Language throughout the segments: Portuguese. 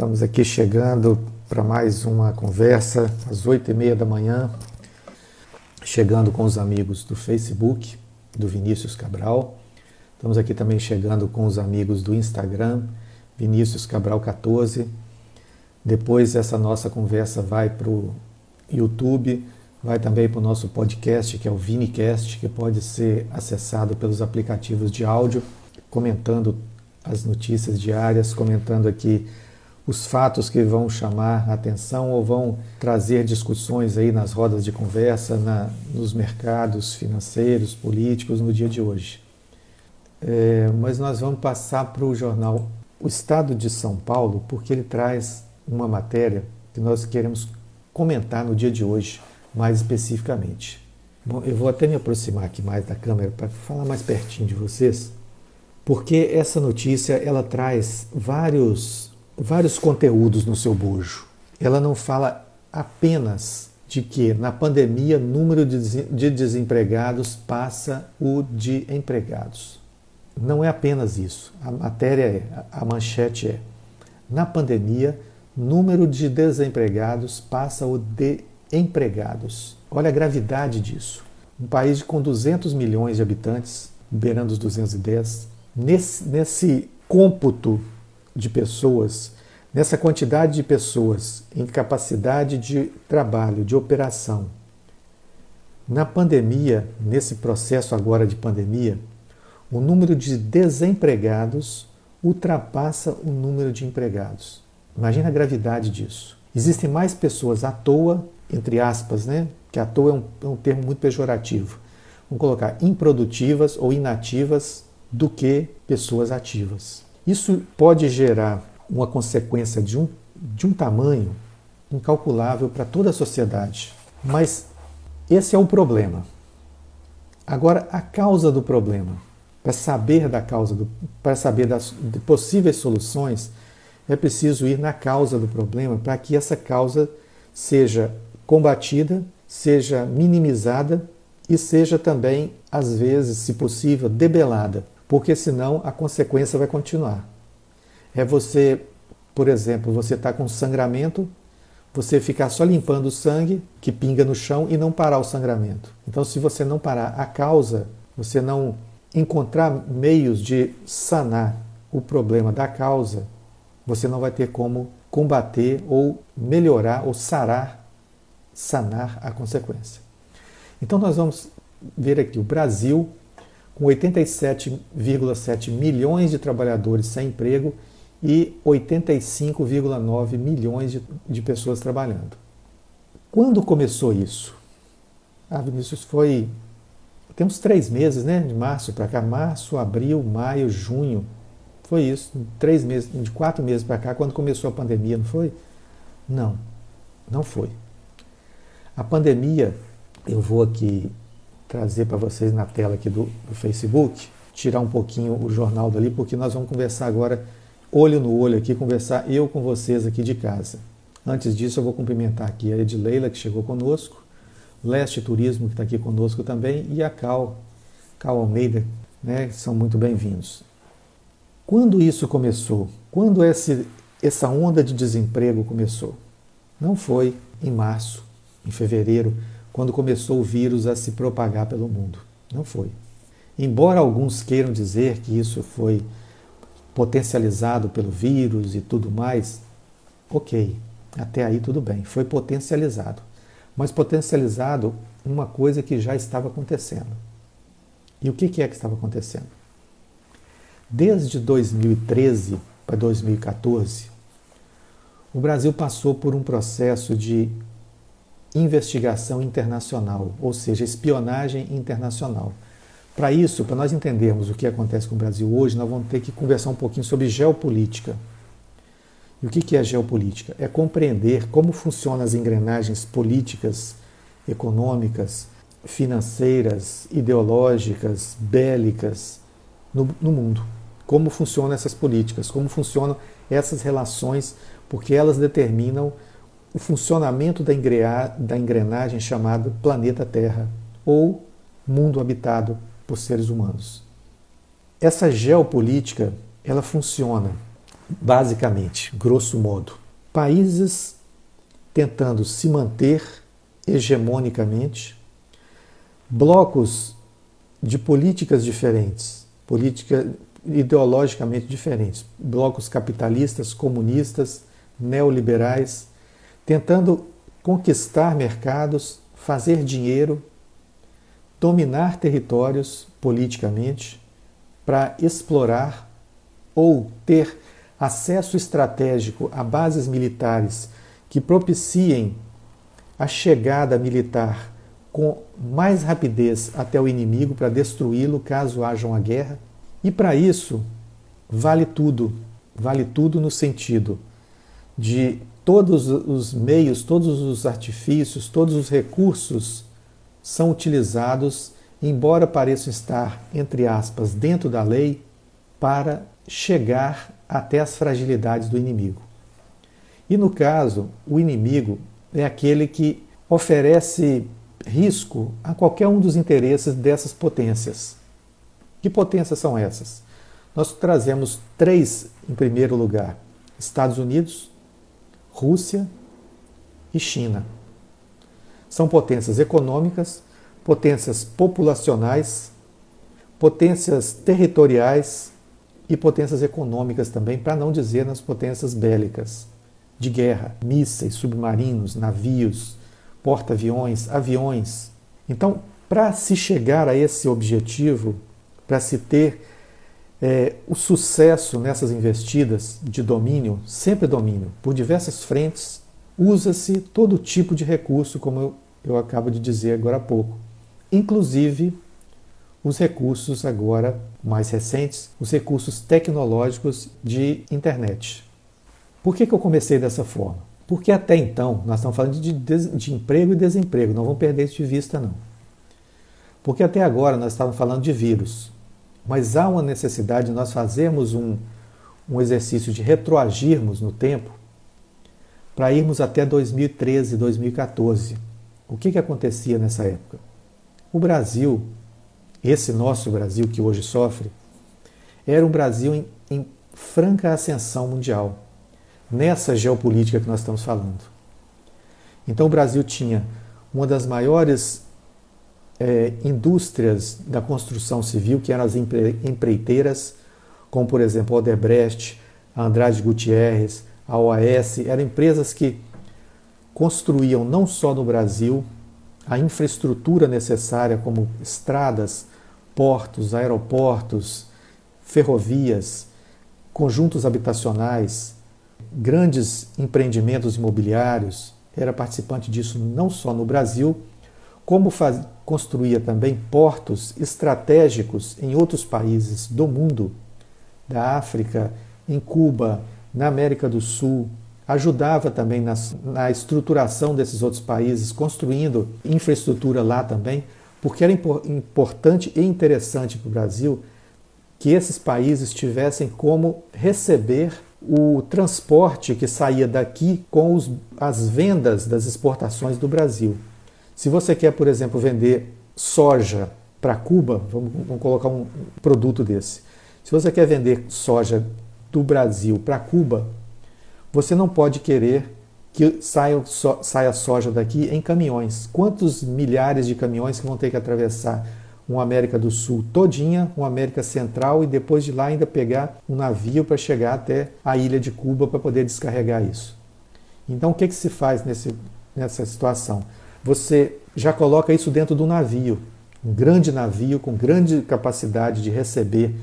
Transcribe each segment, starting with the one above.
Estamos aqui chegando para mais uma conversa às oito e meia da manhã, chegando com os amigos do Facebook, do Vinícius Cabral. Estamos aqui também chegando com os amigos do Instagram, Vinícius Cabral 14. Depois essa nossa conversa vai para o YouTube, vai também para o nosso podcast, que é o Vinicast, que pode ser acessado pelos aplicativos de áudio, comentando as notícias diárias, comentando aqui os fatos que vão chamar atenção ou vão trazer discussões aí nas rodas de conversa, na, nos mercados financeiros, políticos no dia de hoje. É, mas nós vamos passar para o jornal O Estado de São Paulo, porque ele traz uma matéria que nós queremos comentar no dia de hoje, mais especificamente. Bom, eu vou até me aproximar aqui mais da câmera para falar mais pertinho de vocês, porque essa notícia ela traz vários vários conteúdos no seu bojo. Ela não fala apenas de que na pandemia o número de desempregados passa o de empregados. Não é apenas isso. A matéria é, a manchete é: na pandemia, número de desempregados passa o de empregados. Olha a gravidade disso. Um país com 200 milhões de habitantes, beirando os 210, nesse, nesse cômputo de pessoas, nessa quantidade de pessoas em capacidade de trabalho, de operação, na pandemia, nesse processo agora de pandemia, o número de desempregados ultrapassa o número de empregados. Imagina a gravidade disso. Existem mais pessoas à toa, entre aspas, né? Que à toa é um, é um termo muito pejorativo. Vamos colocar improdutivas ou inativas do que pessoas ativas. Isso pode gerar uma consequência de um, de um tamanho incalculável para toda a sociedade. Mas esse é o problema. Agora, a causa do problema, para saber da causa, para saber das possíveis soluções, é preciso ir na causa do problema para que essa causa seja combatida, seja minimizada e seja também, às vezes, se possível, debelada porque senão a consequência vai continuar. É você, por exemplo, você está com sangramento, você ficar só limpando o sangue que pinga no chão e não parar o sangramento. Então, se você não parar a causa, você não encontrar meios de sanar o problema da causa, você não vai ter como combater ou melhorar ou sarar, sanar a consequência. Então, nós vamos ver aqui o Brasil com 87,7 milhões de trabalhadores sem emprego e 85,9 milhões de, de, pessoas trabalhando. Quando começou isso? Ah, Vinícius, foi. Temos três meses, né? De março para cá, março, abril, maio, junho. Foi isso, três meses, de quatro meses para cá, quando começou a pandemia, não foi? Não, não foi. A pandemia, eu vou aqui trazer para vocês na tela aqui do, do, Facebook, tirar um pouquinho o jornal dali, porque nós vamos conversar agora, olho no olho aqui, conversar eu com vocês aqui de casa. Antes disso, eu vou cumprimentar aqui a Edileila, que chegou conosco, Leste Turismo, que está aqui conosco também, e a Cal, Cal Almeida, né, são muito bem-vindos. Quando isso começou? Quando esse, essa onda de desemprego começou? Não foi em março, em fevereiro, quando começou o vírus a se propagar pelo mundo. Não foi. Embora alguns queiram dizer que isso foi potencializado pelo vírus e tudo mais, ok, até aí tudo bem, foi potencializado. Mas potencializado uma coisa que já estava acontecendo. E o que é que estava acontecendo? Desde 2013 para 2014, o Brasil passou por um processo de investigação internacional, ou seja, espionagem internacional. Para isso, para nós entendermos o que acontece com o Brasil hoje, nós vamos ter que conversar um pouquinho sobre geopolítica. E o que é geopolítica? É compreender como funcionam as engrenagens políticas, econômicas, financeiras, ideológicas, bélicas no, no mundo. Como funcionam essas políticas, como funcionam essas relações, porque elas determinam o funcionamento da engrenagem chamada planeta Terra ou mundo habitado por seres humanos. Essa geopolítica, ela funciona basicamente, grosso modo, países tentando se manter hegemonicamente, blocos de políticas diferentes, política ideologicamente diferentes, blocos capitalistas, comunistas, neoliberais, tentando conquistar mercados, fazer dinheiro, dominar territórios politicamente para explorar ou ter acesso estratégico a bases militares que propiciem a chegada militar com mais rapidez até o inimigo para destruí-lo caso haja uma guerra. E para isso, vale tudo, vale tudo no sentido de todos os meios, todos os artifícios, todos os recursos são utilizados, embora pareçam estar, entre aspas, dentro da lei, para chegar até as fragilidades do inimigo. E no caso, o inimigo é aquele que oferece risco a qualquer um dos interesses dessas potências. Que potências são essas? Nós trazemos três em primeiro lugar: Estados Unidos, Rússia e China. São potências econômicas, potências populacionais, potências territoriais e potências econômicas também, para não dizer nas potências bélicas, de guerra, mísseis, submarinos, navios, porta-aviões, aviões. Então, para se chegar a esse objetivo, para se ter é, o sucesso nessas investidas de domínio, sempre domínio, por diversas frentes, usa-se todo tipo de recurso, como eu, eu acabo de dizer agora há pouco, inclusive os recursos agora mais recentes, os recursos tecnológicos de internet. Por que, que eu comecei dessa forma? Porque até então, nós estamos falando de, de, emprego e desemprego, não vamos perder isso de vista, não. Porque até agora nós estávamos falando de vírus, mas há uma necessidade de nós fazermos um, um exercício de retroagirmos no tempo para irmos até 2013, 2014. O que, que acontecia nessa época? O Brasil, esse nosso Brasil que hoje sofre, era um Brasil em, em franca ascensão mundial nessa geopolítica que nós estamos falando. Então o Brasil tinha uma das maiores é, indústrias da construção civil, que eram as empreiteiras, como por exemplo a Odebrecht, a Andrade Gutierrez, a OAS, eram empresas que construíam não só no Brasil a infraestrutura necessária, como estradas, portos, aeroportos, ferrovias, conjuntos habitacionais, grandes empreendimentos imobiliários, era participante disso não só no Brasil, como faz, construía também portos estratégicos em outros países do mundo, da África, em Cuba, na América do Sul, ajudava também na, na estruturação desses outros países, construindo infraestrutura lá também, porque era importante e interessante para o Brasil que esses países tivessem como receber o transporte que saía daqui com os, as vendas das exportações do Brasil. Se você quer, por exemplo, vender soja para Cuba, vamos, vamos, colocar um produto desse. Se você quer vender soja do Brasil para Cuba, você não pode querer que saia, so, saia soja daqui em caminhões. Quantos milhares de caminhões que vão ter que atravessar uma América do Sul todinha, uma América Central e depois de lá ainda pegar um navio para chegar até a ilha de Cuba para poder descarregar isso. Então o que, que se faz nesse, nessa situação? Você já coloca isso dentro do navio, um grande navio com grande capacidade de receber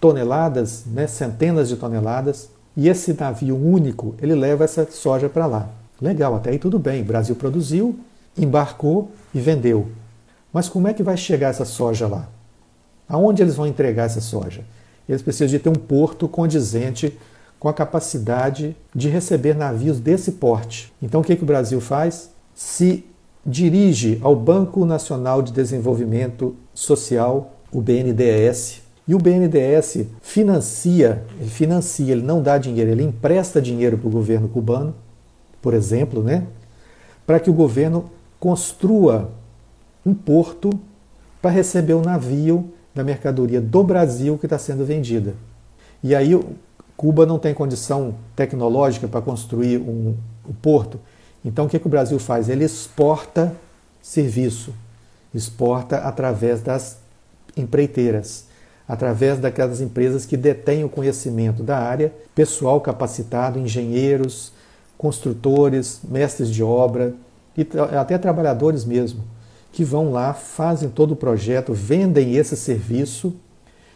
toneladas, né, centenas de toneladas, e esse navio único ele leva essa soja para lá. Legal, até aí tudo bem. Brasil produziu, embarcou e vendeu. Mas como é que vai chegar essa soja lá? Aonde eles vão entregar essa soja? Eles precisam de ter um porto condizente com a capacidade de receber navios desse porte. Então o que, que o Brasil faz? Se dirige ao Banco Nacional de Desenvolvimento Social, o BNDES, e o BNDES financia, ele financia, ele não dá dinheiro, ele empresta dinheiro para o governo cubano, por exemplo, né? Para que o governo construa um porto para receber o navio da mercadoria do Brasil que está sendo vendida. E aí, Cuba não tem condição tecnológica para construir um, um porto. Então o que, que o Brasil faz? Ele exporta serviço, exporta através das empreiteiras, através daquelas empresas que detêm o conhecimento da área, pessoal capacitado, engenheiros, construtores, mestres de obra e até trabalhadores mesmo, que vão lá, fazem todo o projeto, vendem esse serviço,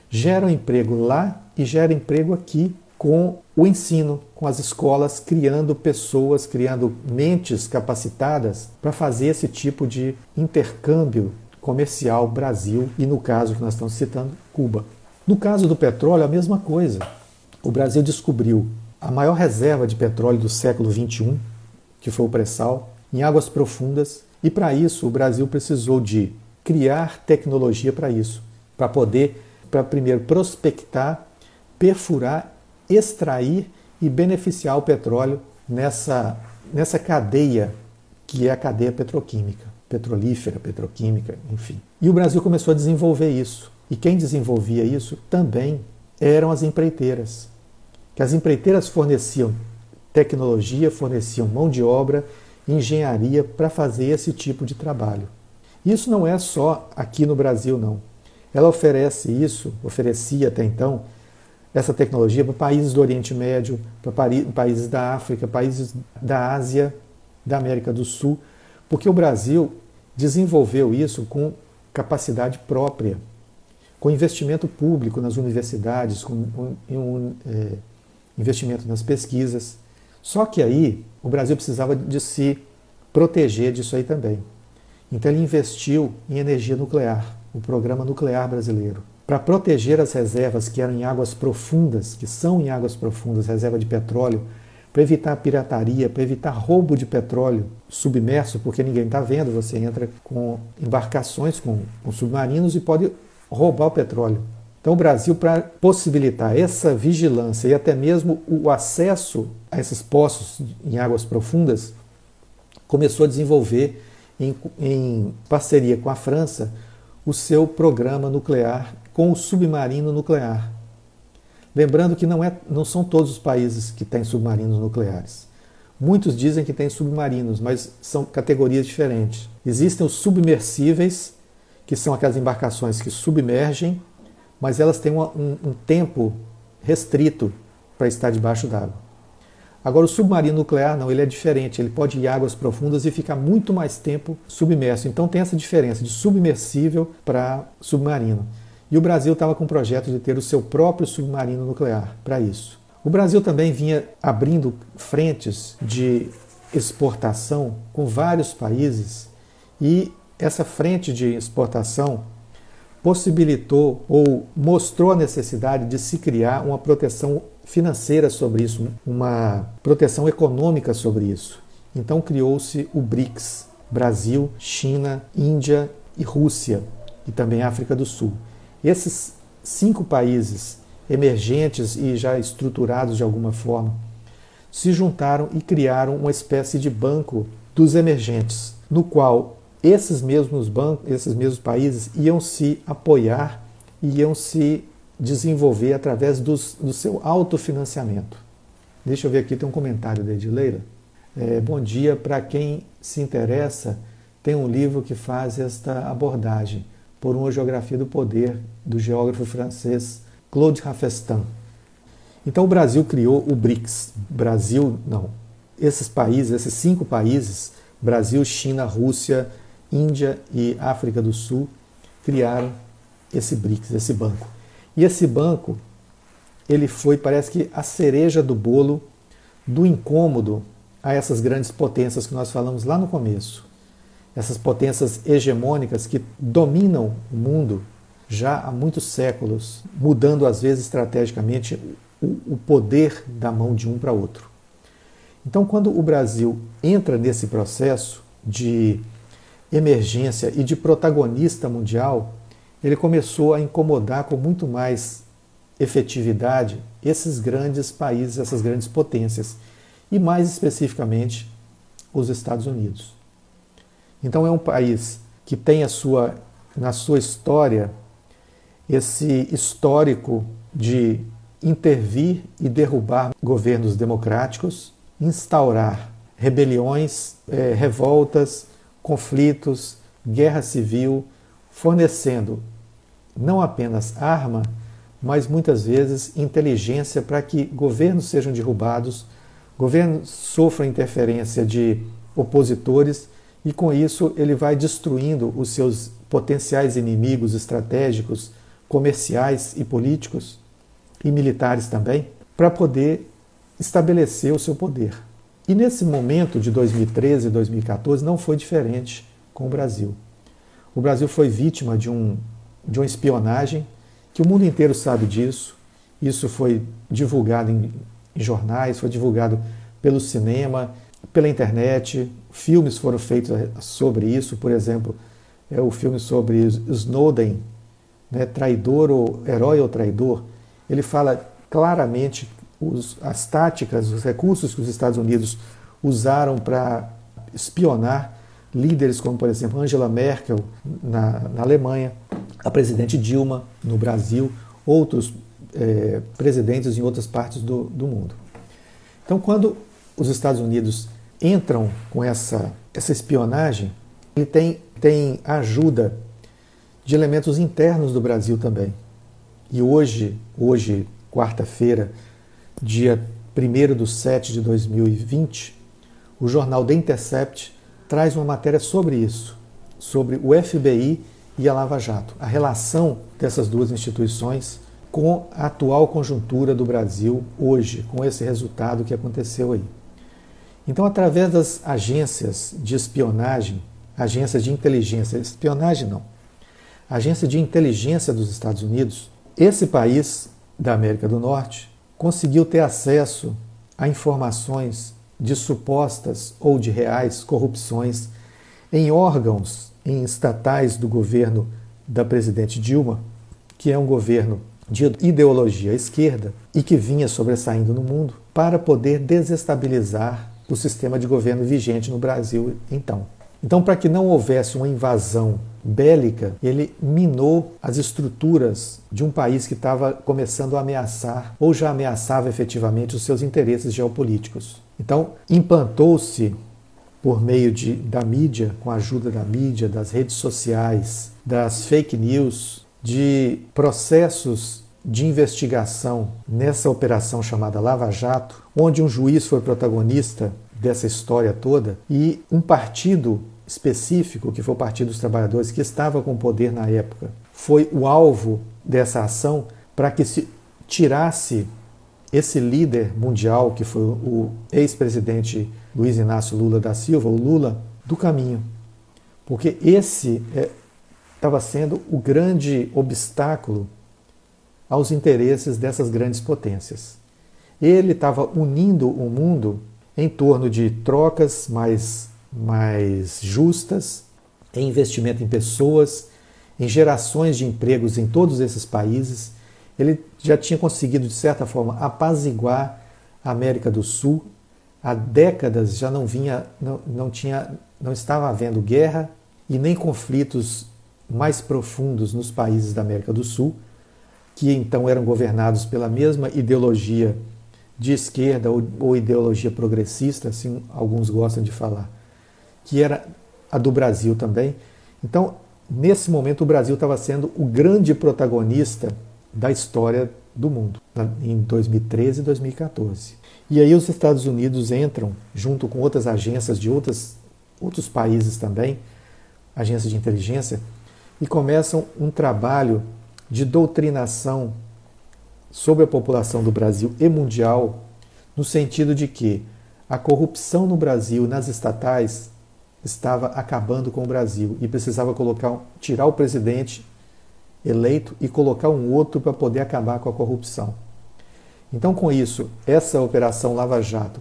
geram emprego lá e geram emprego aqui com o ensino, com as escolas, criando pessoas, criando mentes capacitadas para fazer esse tipo de intercâmbio comercial Brasil e, no caso que nós estamos citando, Cuba. No caso do petróleo, a mesma coisa. O Brasil descobriu a maior reserva de petróleo do século XXI, que foi o pré-sal, em águas profundas, e para isso o Brasil precisou de criar tecnologia para isso, para poder, para primeiro prospectar, perfurar, extrair e beneficiar o petróleo nessa, nessa cadeia que é a cadeia petroquímica petrolífera, petroquímica, enfim. E o Brasil começou a desenvolver isso. E quem desenvolvia isso também eram as empreiteiras. Que as empreiteiras forneciam tecnologia, forneciam mão de obra, engenharia para fazer esse tipo de trabalho. Isso não é só aqui no Brasil, não. Ela oferece isso, oferecia até então, essa tecnologia para países do Oriente Médio, para países da África, países da Ásia, da América do Sul, porque o Brasil desenvolveu isso com capacidade própria, com investimento público nas universidades, com um, é, investimento nas pesquisas. Só que aí o Brasil precisava de se proteger disso aí também. Então ele investiu em energia nuclear, o programa nuclear brasileiro, para proteger as reservas que eram em águas profundas, que são em águas profundas, reserva de petróleo, para evitar pirataria, para evitar roubo de petróleo submerso, porque ninguém está vendo, você entra com embarcações, com, com submarinos e pode roubar o petróleo. Então, o Brasil, para possibilitar essa vigilância e até mesmo o acesso a esses poços em águas profundas, começou a desenvolver, em, em parceria com a França, o seu programa nuclear com o submarino nuclear. Lembrando que não, é, não são todos os países que têm submarinos nucleares. Muitos dizem que têm submarinos, mas são categorias diferentes. Existem os submersíveis, que são aquelas embarcações que submergem, mas elas têm um, um, um tempo restrito para estar debaixo d'água. Agora, o submarino nuclear não, ele é diferente, ele pode ir em águas profundas e ficar muito mais tempo submerso. Então tem essa diferença de submersível para submarino. E o Brasil estava com o projeto de ter o seu próprio submarino nuclear para isso. O Brasil também vinha abrindo frentes de exportação com vários países e essa frente de exportação possibilitou ou mostrou a necessidade de se criar uma proteção financeira sobre isso, uma proteção econômica sobre isso. Então criou-se o BRICS: Brasil, China, Índia e Rússia, e também África do Sul. Esses cinco países emergentes e já estruturados de alguma forma se juntaram e criaram uma espécie de banco dos emergentes, no qual esses mesmos bancos, esses mesmos países iam se apoiar, iam se desenvolver através dos, do seu autofinanciamento. Deixa eu ver aqui, tem um comentário da Edileira. É, bom dia, para quem se interessa, tem um livro que faz esta abordagem por uma geografia do poder do geógrafo francês Claude Rafestin. Então o Brasil criou o BRICS. Brasil, não. Esses países, esses cinco países, Brasil, China, Rússia, Índia e África do Sul, criaram esse BRICS, esse banco. E esse banco, ele foi, parece que, a cereja do bolo do incômodo a essas grandes potências que nós falamos lá no começo essas potências hegemônicas que dominam o mundo já há muitos séculos, mudando às vezes estrategicamente o, poder da mão de um para outro. Então, quando o Brasil entra nesse processo de emergência e de protagonista mundial, ele começou a incomodar com muito mais efetividade esses grandes países, essas grandes potências, e mais especificamente os Estados Unidos. Então é um país que tem a sua, na sua história esse histórico de intervir e derrubar governos democráticos, instaurar rebeliões, eh, revoltas, conflitos, guerra civil, fornecendo não apenas arma, mas muitas vezes inteligência para que governos sejam derrubados, governos sofram interferência de opositores e com isso ele vai destruindo os seus potenciais inimigos estratégicos, comerciais e políticos e militares também, para poder estabelecer o seu poder. E nesse momento de 2013 e 2014 não foi diferente com o Brasil. O Brasil foi vítima de, um, de uma espionagem que o mundo inteiro sabe disso. Isso foi divulgado em, em jornais, foi divulgado pelo cinema, pela internet. Filmes foram feitos sobre isso, por exemplo, é o filme sobre Snowden, né, traidor ou herói ou traidor. Ele fala claramente os, as táticas, os recursos que os Estados Unidos usaram para espionar líderes como, por exemplo, Angela Merkel na, na Alemanha, a presidente Dilma no Brasil, outros é, presidentes em outras partes do, do mundo. Então, quando os Estados Unidos entram com essa, essa espionagem, ele tem, tem ajuda de elementos internos do Brasil também. E hoje, hoje quarta-feira, dia 1 de 7 de 2020, o jornal The Intercept traz uma matéria sobre isso, sobre o FBI e a Lava Jato, a relação dessas duas instituições com a atual conjuntura do Brasil hoje, com esse resultado que aconteceu aí. Então, através das agências de espionagem, agências de inteligência, espionagem não, agência de inteligência dos Estados Unidos, esse país da América do Norte conseguiu ter acesso a informações de supostas ou de reais corrupções em órgãos em estatais do governo da presidente Dilma, que é um governo de ideologia esquerda e que vinha sobressaindo no mundo, para poder desestabilizar o sistema de governo vigente no Brasil então. Então, para que não houvesse uma invasão bélica, ele minou as estruturas de um país que estava começando a ameaçar ou já ameaçava efetivamente os seus interesses geopolíticos. Então, implantou-se por meio de, da mídia, com a ajuda da mídia, das redes sociais, das fake news, de processos de investigação nessa operação chamada Lava Jato, onde um juiz foi protagonista dessa história toda e um partido específico, que foi o Partido dos Trabalhadores, que estava com poder na época, foi o alvo dessa ação para que se tirasse esse líder mundial, que foi o ex-presidente Luiz Inácio Lula da Silva, o Lula, do caminho. Porque esse estava é, sendo o grande obstáculo aos interesses dessas grandes potências. Ele estava unindo o mundo em torno de trocas mais, mais justas, em investimento em pessoas, em gerações de empregos em todos esses países. Ele já tinha conseguido, de certa forma, apaziguar a América do Sul. Há décadas já não vinha, não, não tinha, não estava havendo guerra e nem conflitos mais profundos nos países da América do Sul, que então eram governados pela mesma ideologia de esquerda ou, ou ideologia progressista, assim alguns gostam de falar, que era a do Brasil também. Então, nesse momento, o Brasil estava sendo o grande protagonista da história do mundo, em 2013 e 2014. E aí os Estados Unidos entram, junto com outras agências de outras, outros países também, agências de inteligência, e começam um trabalho de doutrinação sobre a população do Brasil e mundial, no sentido de que a corrupção no Brasil, nas estatais, estava acabando com o Brasil e precisava colocar, tirar o presidente eleito e colocar um outro para poder acabar com a corrupção. Então, com isso, essa operação Lava Jato,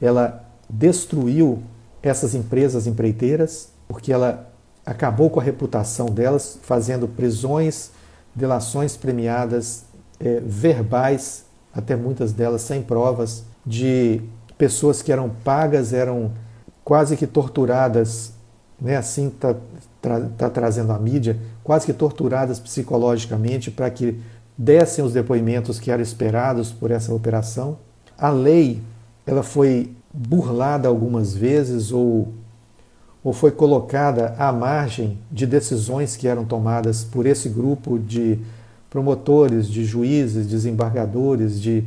ela destruiu essas empresas empreiteiras, porque ela acabou com a reputação delas, fazendo prisões, delações premiadas, é, verbais, até muitas delas sem provas, de pessoas que eram pagas, eram quase que torturadas, né? assim está tra tá trazendo a mídia, quase que torturadas psicologicamente para que dessem os depoimentos que eram esperados por essa operação. A lei ela foi burlada algumas vezes ou, ou foi colocada à margem de decisões que eram tomadas por esse grupo de promotores, de juízes, desembargadores, de,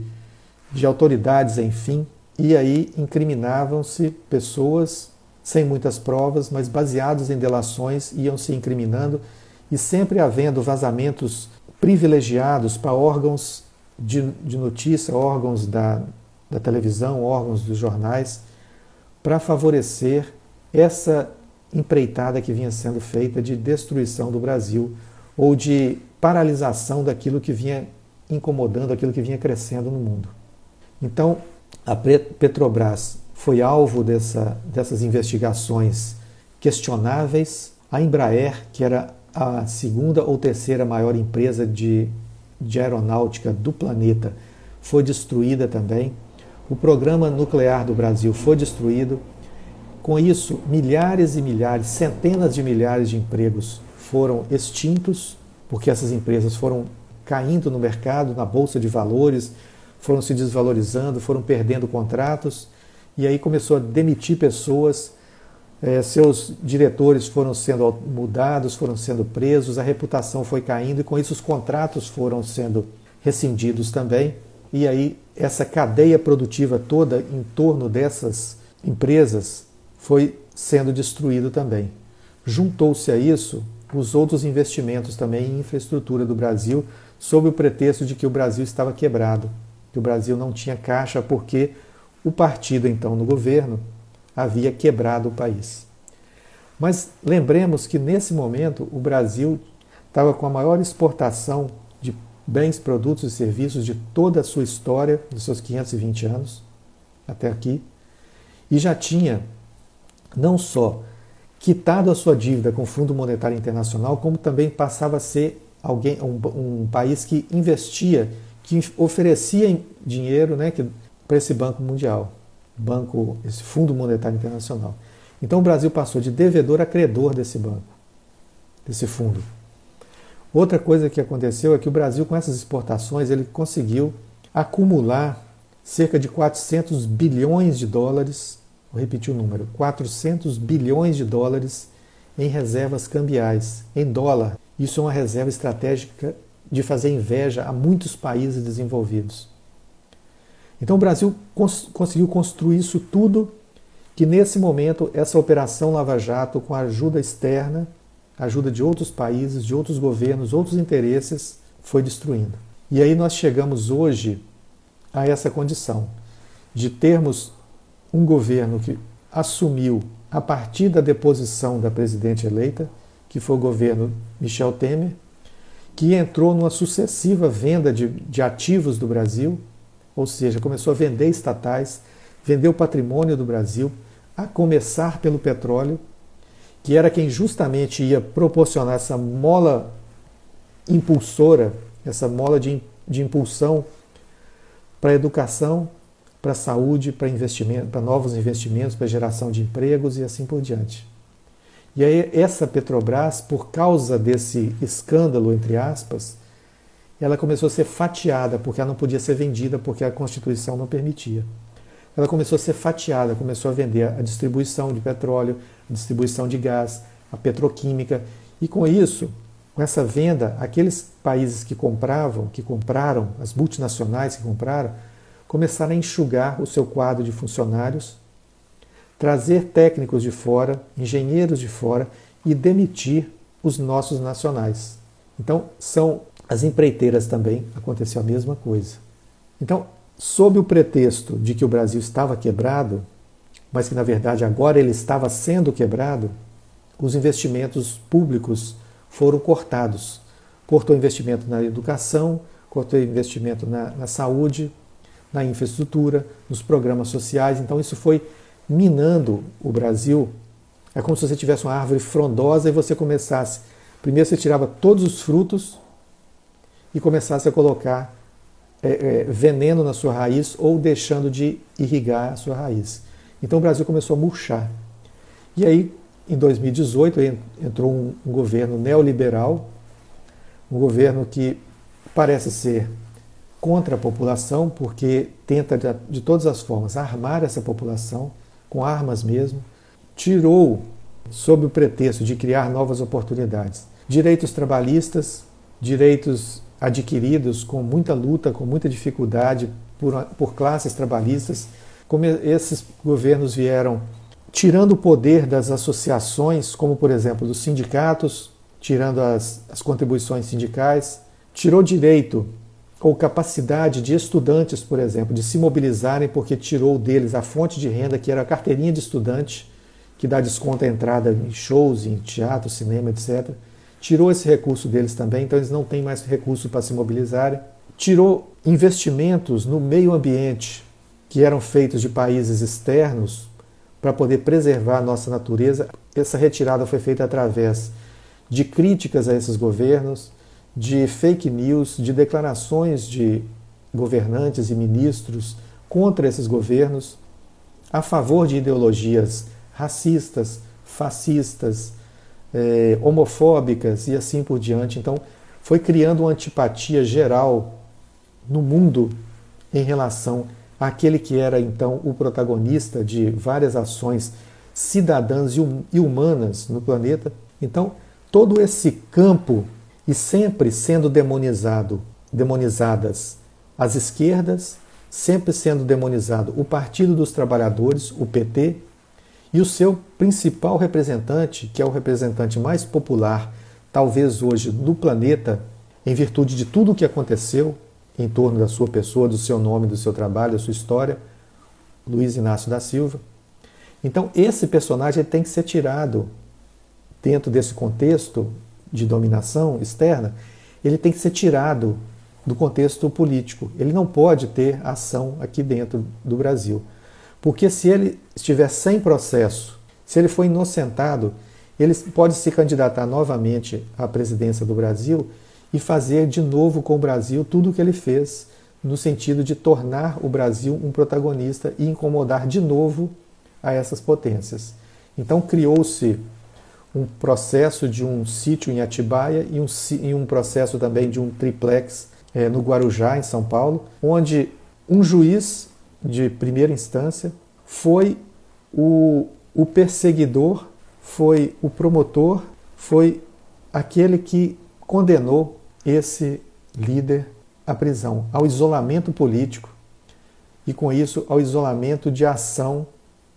de autoridades, enfim, e aí incriminavam-se pessoas sem muitas provas, mas baseados em delações, iam se incriminando e sempre havendo vazamentos privilegiados para órgãos de, de notícia, órgãos da, da televisão, órgãos dos jornais, para favorecer essa empreitada que vinha sendo feita de destruição do Brasil ou de paralisação daquilo que vinha incomodando, aquilo que vinha crescendo no mundo. Então, a Petrobras foi alvo dessa, dessas investigações questionáveis. A Embraer, que era a segunda ou terceira maior empresa de, de aeronáutica do planeta, foi destruída também. O programa nuclear do Brasil foi destruído. Com isso, milhares e milhares, centenas de milhares de empregos foram extintos, porque essas empresas foram caindo no mercado, na bolsa de valores, foram se desvalorizando, foram perdendo contratos e aí começou a demitir pessoas, é, seus diretores foram sendo mudados, foram sendo presos, a reputação foi caindo e com isso os contratos foram sendo rescindidos também. E aí essa cadeia produtiva toda em torno dessas empresas foi sendo destruído também. Juntou-se a isso os outros investimentos também em infraestrutura do Brasil, sob o pretexto de que o Brasil estava quebrado, que o Brasil não tinha caixa porque o partido, então, no governo, havia quebrado o país. Mas lembremos que nesse momento o Brasil estava com a maior exportação de bens, produtos e serviços de toda a sua história, dos seus 520 anos, até aqui, e já tinha não só quitado a sua dívida com o Fundo Monetário Internacional, como também passava a ser alguém, um, um país que investia, que oferecia dinheiro, né, para esse Banco Mundial, banco, esse Fundo Monetário Internacional. Então o Brasil passou de devedor a credor desse banco, desse fundo. Outra coisa que aconteceu é que o Brasil, com essas exportações, ele conseguiu acumular cerca de 400 bilhões de dólares, vou repetir o número, 400 bilhões de dólares em reservas cambiais, em dólar. Isso é uma reserva estratégica de fazer inveja a muitos países desenvolvidos. Então o Brasil cons conseguiu construir isso tudo que nesse momento essa operação Lava Jato, com ajuda externa, ajuda de outros países, de outros governos, outros interesses, foi destruindo. E aí nós chegamos hoje a essa condição de termos um governo que assumiu a partir da deposição da presidente eleita, que foi o governo Michel Temer, que entrou numa sucessiva venda de, de ativos do Brasil, ou seja, começou a vender estatais, vender o patrimônio do Brasil, a começar pelo petróleo, que era quem justamente ia proporcionar essa mola impulsora, essa mola de, de impulsão para a educação, para a saúde, para investimento, para novos investimentos, para geração de empregos e assim por diante. E aí essa Petrobras, por causa desse escândalo entre aspas, ela começou a ser fatiada, porque ela não podia ser vendida, porque a Constituição não permitia. Ela começou a ser fatiada, começou a vender a distribuição de petróleo, a distribuição de gás, a petroquímica, e com isso, com essa venda, aqueles países que compravam, que compraram, as multinacionais que compraram, começaram a enxugar o seu quadro de funcionários, trazer técnicos de fora, engenheiros de fora e demitir os nossos nacionais. Então, são as empreiteiras também aconteceu a mesma coisa. Então, sob o pretexto de que o Brasil estava quebrado, mas que na verdade agora ele estava sendo quebrado, os investimentos públicos foram cortados. Cortou investimento na educação, cortou investimento na, na saúde, na infraestrutura, nos programas sociais. Então, isso foi minando o Brasil. É como se você tivesse uma árvore frondosa e você começasse. Primeiro você tirava todos os frutos e começasse a colocar é, é, veneno na sua raiz ou deixando de irrigar a sua raiz. Então o Brasil começou a murchar. E aí, em 2018, entrou um, um governo neoliberal, um governo que parece ser contra a população, porque tenta de, de todas as formas armar essa população, com armas mesmo, tirou, sob o pretexto de criar novas oportunidades, direitos trabalhistas, direitos adquiridos com muita luta, com muita dificuldade por, por classes trabalhistas, como esses governos vieram tirando o poder das associações, como por exemplo dos sindicatos, tirando as, as contribuições sindicais, tirou direito ou capacidade de estudantes, por exemplo, de se mobilizarem porque tirou deles a fonte de renda que era a carteirinha de estudante, que dá desconto à entrada em shows, em teatro, cinema, etc. Tirou esse recurso deles também, então eles não têm mais recurso para se mobilizarem. Tirou investimentos no meio ambiente que eram feitos de países externos para poder preservar a nossa natureza. Essa retirada foi feita através de críticas a esses governos, de fake news, de declarações de governantes e ministros contra esses governos, a favor de ideologias racistas, fascistas, eh, homofóbicas e assim por diante. Então, foi criando uma antipatia geral no mundo em relação àquele que era então o protagonista de várias ações cidadãs e humanas no planeta. Então, todo esse campo e sempre sendo demonizado, demonizadas as esquerdas, sempre sendo demonizado o Partido dos Trabalhadores, o PT, e o seu principal representante, que é o representante mais popular, talvez hoje, no planeta, em virtude de tudo o que aconteceu em torno da sua pessoa, do seu nome, do seu trabalho, da sua história, Luiz Inácio da Silva. Então, esse personagem tem que ser tirado dentro desse contexto de dominação externa, ele tem que ser tirado do contexto político. Ele não pode ter ação aqui dentro do Brasil. Porque se ele estiver sem processo, se ele for inocentado, ele pode se candidatar novamente à presidência do Brasil e fazer de novo com o Brasil tudo o que ele fez, no sentido de tornar o Brasil um protagonista e incomodar de novo a essas potências. Então criou-se um processo de um sítio em Atibaia e um, e um processo também de um triplex é, no Guarujá, em São Paulo, onde um juiz de primeira instância foi o, o perseguidor, foi o promotor, foi aquele que condenou esse líder à prisão, ao isolamento político e, com isso, ao isolamento de ação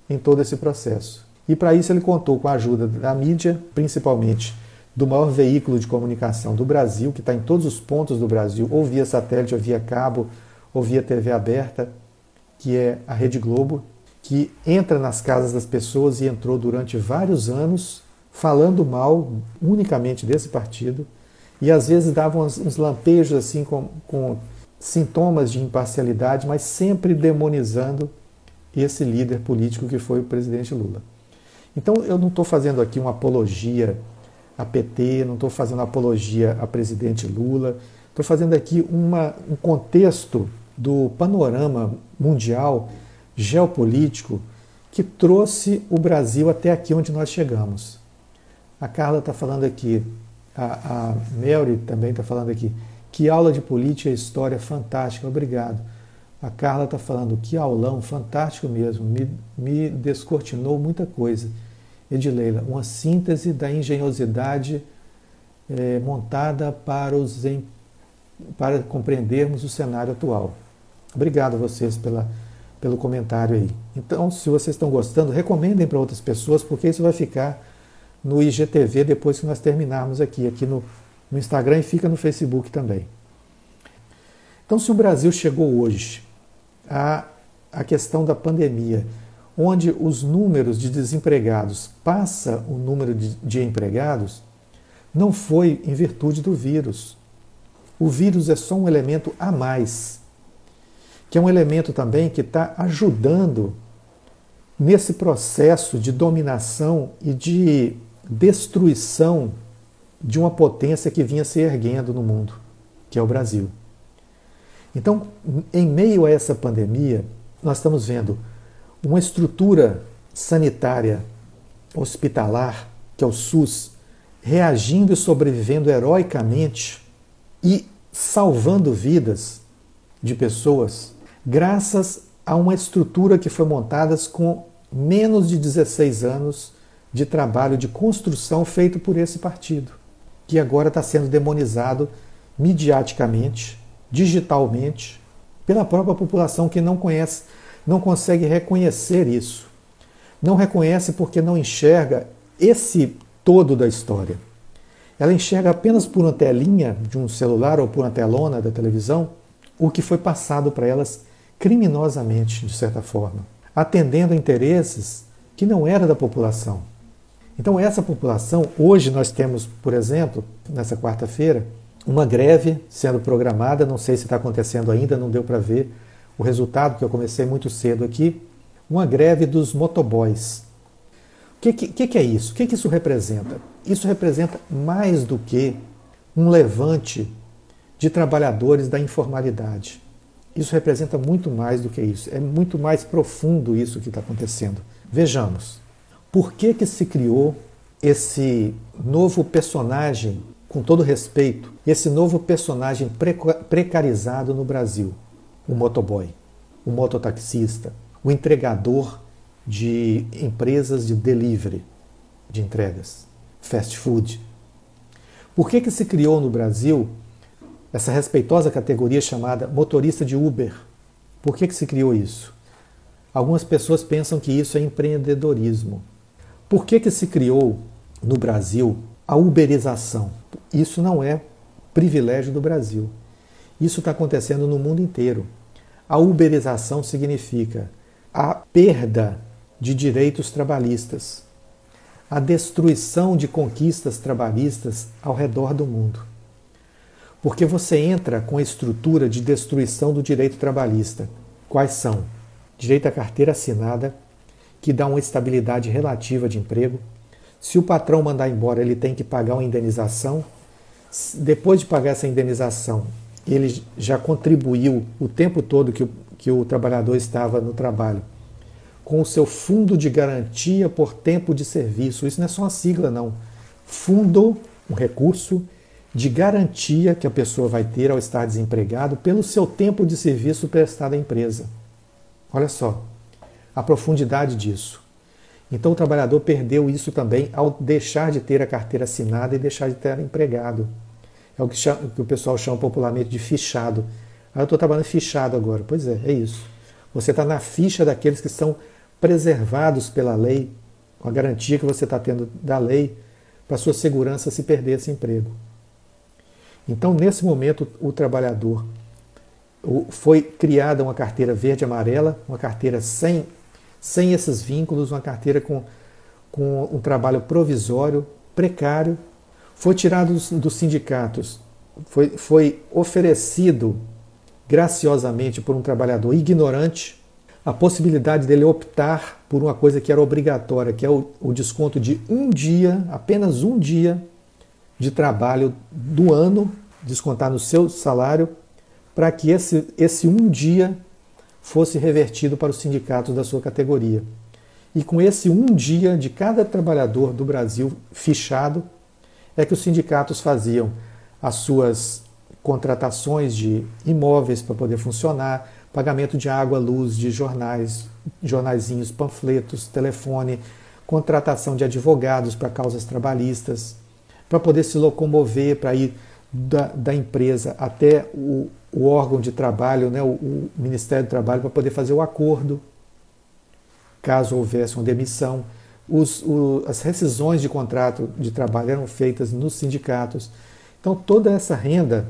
em todo esse processo. E para isso ele contou com a ajuda da mídia, principalmente do maior veículo de comunicação do Brasil, que está em todos os pontos do Brasil, ou via satélite, ou via cabo, ou via TV aberta, que é a Rede Globo, que entra nas casas das pessoas e entrou durante vários anos falando mal unicamente desse partido e às vezes dava uns, uns lampejos assim com, com sintomas de imparcialidade, mas sempre demonizando esse líder político que foi o presidente Lula. Então eu não estou fazendo aqui uma apologia a PT, não estou fazendo apologia a presidente Lula, estou fazendo aqui uma, um contexto do panorama mundial geopolítico que trouxe o Brasil até aqui onde nós chegamos. A Carla está falando aqui, a, a Mary também está falando aqui, que aula de política e história fantástica, obrigado. A Carla está falando, que aulão, fantástico mesmo, me, me descortinou muita coisa. Edileila, uma síntese da engenhosidade é, montada para, os, para compreendermos o cenário atual. Obrigado a vocês pela, pelo comentário aí. Então, se vocês estão gostando, recomendem para outras pessoas, porque isso vai ficar no IGTV depois que nós terminarmos aqui, aqui no, no Instagram e fica no Facebook também. Então, se o Brasil chegou hoje à, à questão da pandemia, onde os números de desempregados passa o número de, de empregados, não foi em virtude do vírus. O vírus é só um elemento a mais, que é um elemento também que está ajudando nesse processo de dominação e de destruição de uma potência que vinha se erguendo no mundo, que é o Brasil. Então, em meio a essa pandemia, nós estamos vendo uma estrutura sanitária hospitalar, que é o SUS, reagindo e sobrevivendo heroicamente e salvando vidas de pessoas graças a uma estrutura que foi montada com menos de 16 anos de trabalho de construção feito por esse partido, que agora está sendo demonizado midiaticamente, digitalmente, pela própria população que não conhece, não consegue reconhecer isso. Não reconhece porque não enxerga esse todo da história. Ela enxerga apenas por uma telinha de um celular ou por uma telona da televisão o que foi passado para elas criminosamente, de certa forma, atendendo a interesses que não era da população. Então, essa população, hoje nós temos, por exemplo, nessa quarta-feira, uma greve sendo programada, não sei se está acontecendo ainda, não deu para ver o resultado, que eu comecei muito cedo aqui, uma greve dos motoboys. O que, que, que é isso? O que, que isso representa? Isso representa mais do que um levante de trabalhadores da informalidade. Isso representa muito mais do que isso. É muito mais profundo isso que está acontecendo. Vejamos. Por que, que se criou esse novo personagem, com todo respeito, esse novo personagem precarizado no Brasil? O motoboy, o mototaxista, o entregador de empresas de delivery, de entregas, fast food. Por que, que se criou no Brasil essa respeitosa categoria chamada motorista de Uber. Por que, que se criou isso? Algumas pessoas pensam que isso é empreendedorismo. Por que, que se criou no Brasil a uberização? Isso não é privilégio do Brasil. Isso está acontecendo no mundo inteiro. A uberização significa a perda de direitos trabalhistas, a destruição de conquistas trabalhistas ao redor do mundo. Porque você entra com a estrutura de destruição do direito trabalhista. Quais são? Direito à carteira assinada, que dá uma estabilidade relativa de emprego. Se o patrão mandar embora, ele tem que pagar uma indenização. Depois de pagar essa indenização, ele já contribuiu o tempo todo que o, que o trabalhador estava no trabalho com o seu fundo de garantia por tempo de serviço. Isso não é só uma sigla, não. Fundo, um recurso de garantia que a pessoa vai ter ao estar desempregado pelo seu tempo de serviço prestado à empresa. Olha só a profundidade disso. Então o trabalhador perdeu isso também ao deixar de ter a carteira assinada e deixar de ter empregado. É o que, chama, que o pessoal chama popularmente de fichado. Ah, eu estou trabalhando fichado agora. Pois é, é isso. Você está na ficha daqueles que são preservados pela lei, com a garantia que você está tendo da lei para sua segurança se perder esse emprego. Então, nesse momento, o trabalhador foi criada uma carteira verde-amarela, uma carteira sem, sem esses vínculos, uma carteira com, com um trabalho provisório, precário, foi tirado dos, sindicatos, foi, foi oferecido graciosamente por um trabalhador ignorante a possibilidade dele optar por uma coisa que era obrigatória, que é o, o desconto de um dia, apenas um dia de trabalho do ano, descontar no seu salário, para que esse, esse um dia fosse revertido para os sindicatos da sua categoria. E com esse um dia de cada trabalhador do Brasil fichado, é que os sindicatos faziam as suas contratações de imóveis para poder funcionar, pagamento de água, luz, de jornais, jornaizinhos, panfletos, telefone, contratação de advogados para causas trabalhistas, para poder se locomover, para ir da, da empresa até o, o, órgão de trabalho, né, o, o Ministério do Trabalho, para poder fazer o acordo, caso houvesse uma demissão. Os, o, as rescisões de contrato de trabalho eram feitas nos sindicatos. Então, toda essa renda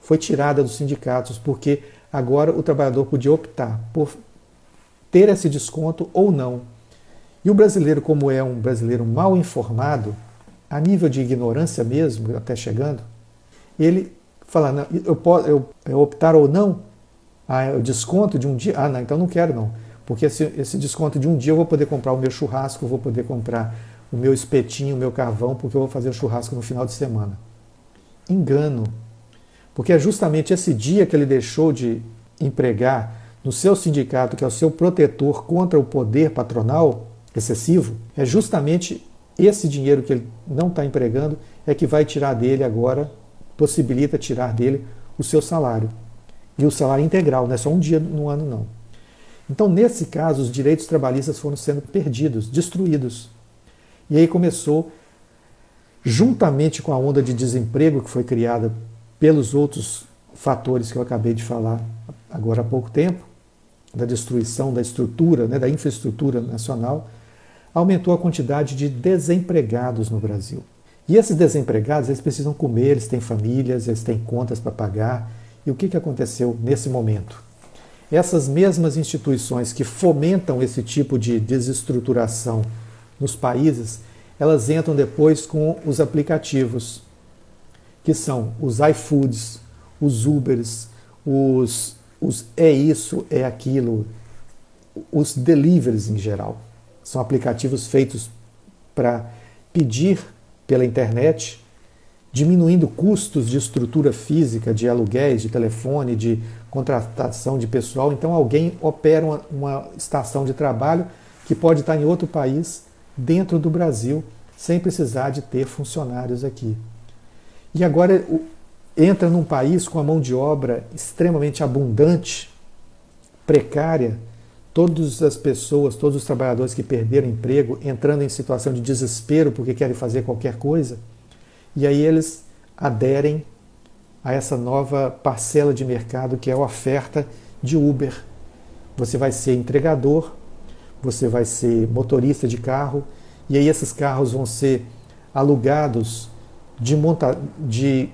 foi tirada dos sindicatos, porque agora o trabalhador podia optar por ter esse desconto ou não. E o brasileiro, como é um brasileiro mal informado, a nível de ignorância mesmo, até chegando, ele fala, não, eu posso eu, eu optar ou não, ah, o desconto de um dia, ah, não, então não quero não, porque esse, esse desconto de um dia eu vou poder comprar o meu churrasco, vou poder comprar o meu espetinho, o meu carvão, porque eu vou fazer o churrasco no final de semana. Engano, porque é justamente esse dia que ele deixou de empregar no seu sindicato, que é o seu protetor contra o poder patronal excessivo, é justamente esse dinheiro que ele não está empregando é que vai tirar dele agora possibilita tirar dele o seu salário. E o salário integral, não é só um dia no ano, não. Então, nesse caso, os direitos trabalhistas foram sendo perdidos, destruídos. E aí começou, juntamente com a onda de desemprego que foi criada pelos outros fatores que eu acabei de falar agora há pouco tempo, da destruição da estrutura, né, da infraestrutura nacional, aumentou a quantidade de desempregados no Brasil. E esses desempregados, eles precisam comer, eles têm famílias, eles têm contas para pagar. E o que, que aconteceu nesse momento? Essas mesmas instituições que fomentam esse tipo de desestruturação nos países, elas entram depois com os aplicativos, que são os iFoods, os Ubers, os, os é isso, é aquilo, os deliveries em geral. São aplicativos feitos para pedir pela internet, diminuindo custos de estrutura física, de aluguéis, de telefone, de contratação de pessoal. Então, alguém opera uma, uma estação de trabalho que pode estar em outro país, dentro do Brasil, sem precisar de ter funcionários aqui. E agora entra num país com a mão de obra extremamente abundante, precária, todas as pessoas, todos os trabalhadores que perderam emprego entrando em situação de desespero porque querem fazer qualquer coisa, e aí eles aderem a essa nova parcela de mercado que é a oferta de Uber. Você vai ser entregador, você vai ser motorista de carro, e aí esses carros vão ser alugados de, monta de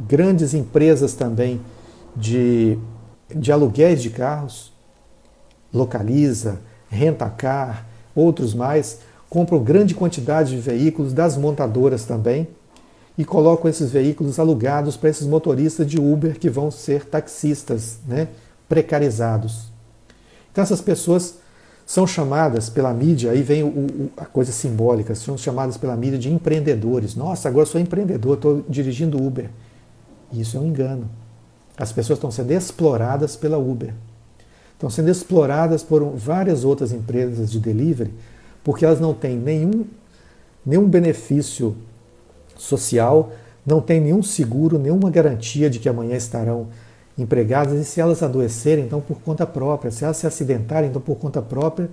grandes empresas também de, de aluguéis de carros Localiza, Rentacar, outros mais, compram grande quantidade de veículos das montadoras também e colocam esses veículos alugados para esses motoristas de Uber que vão ser taxistas, né, precarizados. Então essas pessoas são chamadas pela mídia, aí vem o, o, a coisa simbólica, são chamadas pela mídia de empreendedores. Nossa, agora sou empreendedor, estou dirigindo Uber. Isso é um engano. As pessoas estão sendo exploradas pela Uber estão sendo exploradas por várias outras empresas de delivery, porque elas não têm nenhum, nenhum benefício social, não têm nenhum seguro, nenhuma garantia de que amanhã estarão empregadas, e se elas adoecerem, então por conta própria, se elas se acidentarem, então por conta própria,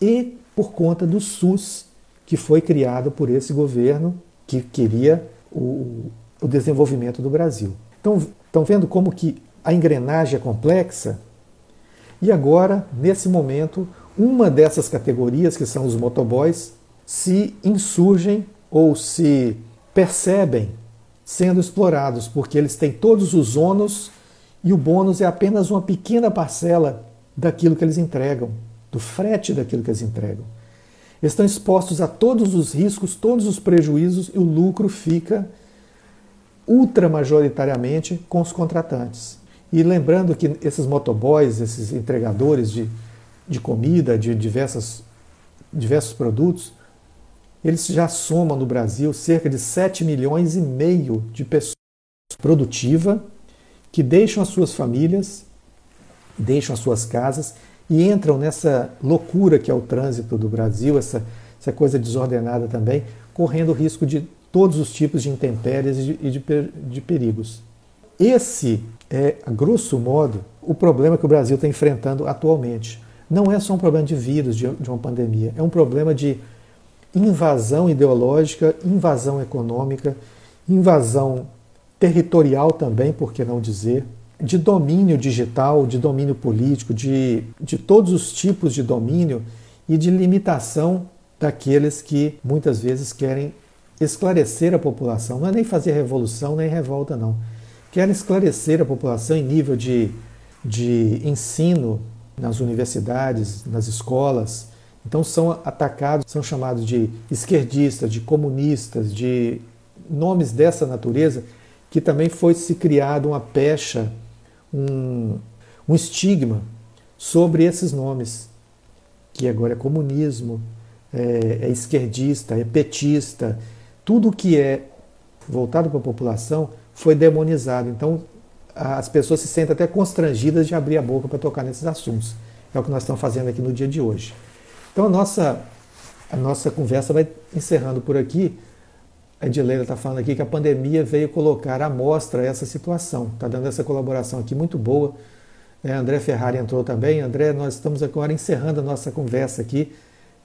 e por conta do SUS, que foi criado por esse governo que queria o, o desenvolvimento do Brasil. Então, estão vendo como que a engrenagem é complexa? E agora, nesse momento, uma dessas categorias, que são os motoboys, se insurgem ou se percebem sendo explorados, porque eles têm todos os ônus e o bônus é apenas uma pequena parcela daquilo que eles entregam, do frete daquilo que eles entregam. Estão expostos a todos os riscos, todos os prejuízos e o lucro fica ultramajoritariamente com os contratantes. E lembrando que esses motoboys, esses entregadores de, de comida, de diversas, diversos produtos, eles já somam no Brasil cerca de 7 milhões e meio de pessoas produtivas que deixam as suas famílias, deixam as suas casas e entram nessa loucura que é o trânsito do Brasil, essa, essa coisa desordenada também, correndo o risco de todos os tipos de intempéries e de, de, de perigos. Esse é, a grosso modo, o problema que o Brasil está enfrentando atualmente. Não é só um problema de vírus, de, de uma pandemia, é um problema de invasão ideológica, invasão econômica, invasão territorial também, por que não dizer, de domínio digital, de domínio político, de, de todos os tipos de domínio e de limitação daqueles que muitas vezes querem esclarecer a população. Não é nem fazer revolução nem revolta, não quer esclarecer a população em nível de, de ensino nas universidades, nas escolas. Então são atacados, são chamados de esquerdistas, de comunistas, de nomes dessa natureza, que também foi se criado uma pecha, um, um estigma sobre esses nomes, que agora é comunismo, é, é esquerdista, é petista, tudo que é voltado para a população foi demonizado. Então, as pessoas se sentem até constrangidas de abrir a boca para tocar nesses assuntos. É o que nós estamos fazendo aqui no dia de hoje. Então, a nossa, a nossa conversa vai encerrando por aqui, A Edileira está falando aqui que a pandemia veio colocar à mostra essa situação. Está dando essa colaboração aqui muito boa. É, André Ferrari entrou também. André, nós estamos agora encerrando a nossa conversa aqui.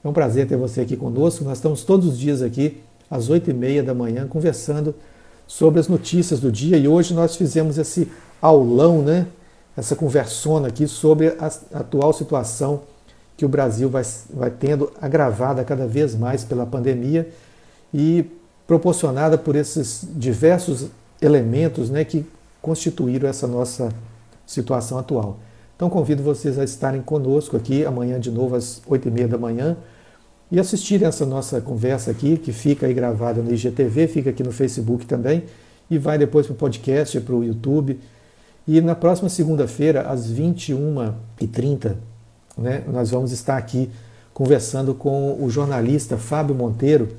É um prazer ter você aqui conosco. Nós estamos todos os dias aqui, às oito e meia da manhã, conversando sobre as notícias do dia. E hoje nós fizemos esse aulão, né? essa conversona aqui sobre a atual situação que o Brasil vai, vai tendo agravada cada vez mais pela pandemia e proporcionada por esses diversos elementos né, que constituíram essa nossa situação atual. Então convido vocês a estarem conosco aqui amanhã de novo às 8h30 da manhã e assistirem essa nossa conversa aqui, que fica aí gravada no IGTV, fica aqui no Facebook também, e vai depois para o podcast, para o YouTube. E na próxima segunda-feira, às 21h30, né, nós vamos estar aqui conversando com o jornalista Fábio Monteiro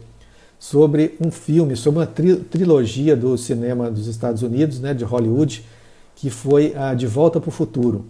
sobre um filme, sobre uma tri trilogia do cinema dos Estados Unidos, né, de Hollywood, que foi a De Volta para o Futuro.